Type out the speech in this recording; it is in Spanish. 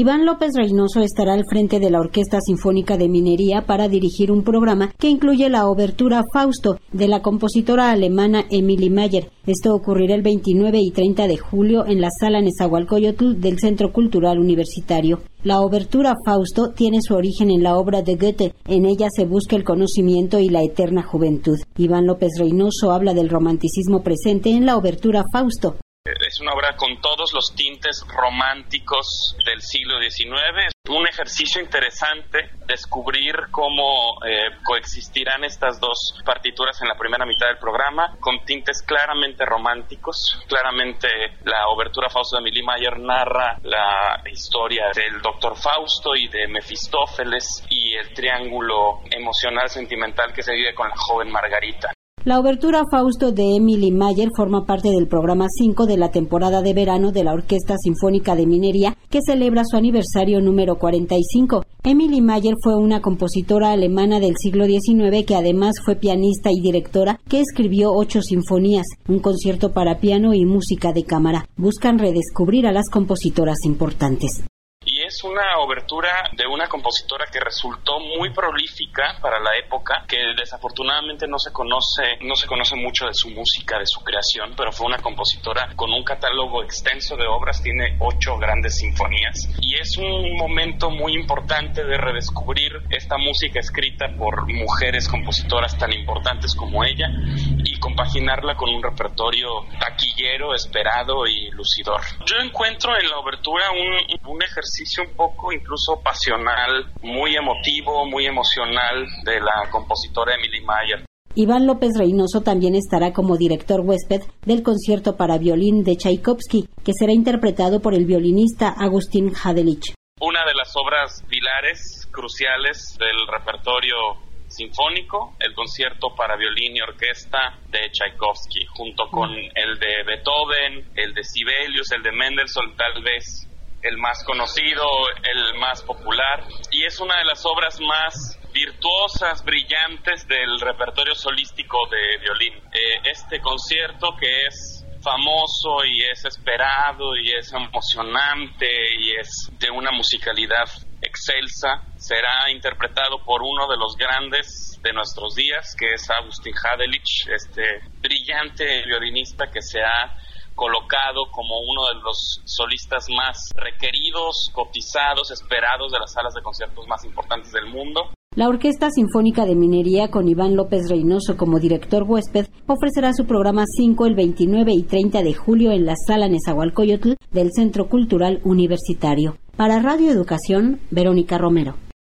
Iván López Reynoso estará al frente de la Orquesta Sinfónica de Minería para dirigir un programa que incluye la obertura Fausto de la compositora alemana Emily Mayer. Esto ocurrirá el 29 y 30 de julio en la sala Nezahualcóyotl del Centro Cultural Universitario. La obertura Fausto tiene su origen en la obra de Goethe. En ella se busca el conocimiento y la eterna juventud. Iván López Reynoso habla del romanticismo presente en la obertura Fausto. Es una obra con todos los tintes románticos del siglo XIX. Un ejercicio interesante descubrir cómo eh, coexistirán estas dos partituras en la primera mitad del programa con tintes claramente románticos. Claramente la obertura Fausto de Emily Mayer narra la historia del doctor Fausto y de Mefistófeles y el triángulo emocional sentimental que se vive con la joven Margarita. La obertura Fausto de Emily Mayer forma parte del programa 5 de la temporada de verano de la Orquesta Sinfónica de Minería, que celebra su aniversario número 45. Emily Mayer fue una compositora alemana del siglo XIX que además fue pianista y directora que escribió ocho sinfonías, un concierto para piano y música de cámara. Buscan redescubrir a las compositoras importantes es una obertura de una compositora que resultó muy prolífica para la época, que desafortunadamente no se conoce, no se conoce mucho de su música, de su creación, pero fue una compositora con un catálogo extenso de obras, tiene ocho grandes sinfonías y es un momento muy importante de redescubrir esta música escrita por mujeres compositoras tan importantes como ella y compaginarla con un repertorio taquillero, esperado y lucidor. Yo encuentro en la obertura un, un ejercicio un poco incluso pasional, muy emotivo, muy emocional de la compositora Emily Mayer. Iván López Reynoso también estará como director huésped del concierto para violín de Tchaikovsky, que será interpretado por el violinista Agustín Hadelich. Una de las obras pilares cruciales del repertorio sinfónico, el concierto para violín y orquesta de Tchaikovsky, junto con el de Beethoven, el de Sibelius, el de Mendelssohn, tal vez el más conocido, el más popular, y es una de las obras más virtuosas, brillantes del repertorio solístico de violín. Eh, este concierto que es famoso y es esperado y es emocionante y es de una musicalidad excelsa, será interpretado por uno de los grandes de nuestros días, que es Agustín Hadelich, este brillante violinista que se ha colocado como uno de los solistas más requeridos, cotizados, esperados de las salas de conciertos más importantes del mundo. La Orquesta Sinfónica de Minería, con Iván López Reynoso como director huésped, ofrecerá su programa 5 el 29 y 30 de julio en la Sala Nezahualcóyotl del Centro Cultural Universitario. Para Radio Educación, Verónica Romero.